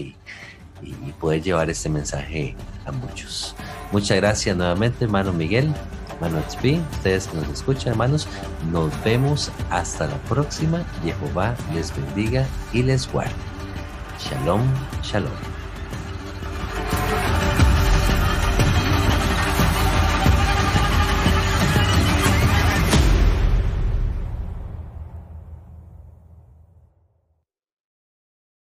y y, poder llevar este mensaje a muchos. Muchas gracias nuevamente, hermano Miguel, hermano XP, ustedes que nos escuchan, hermanos. Nos vemos hasta la próxima. Jehová les bendiga y les guarde. Shalom, shalom.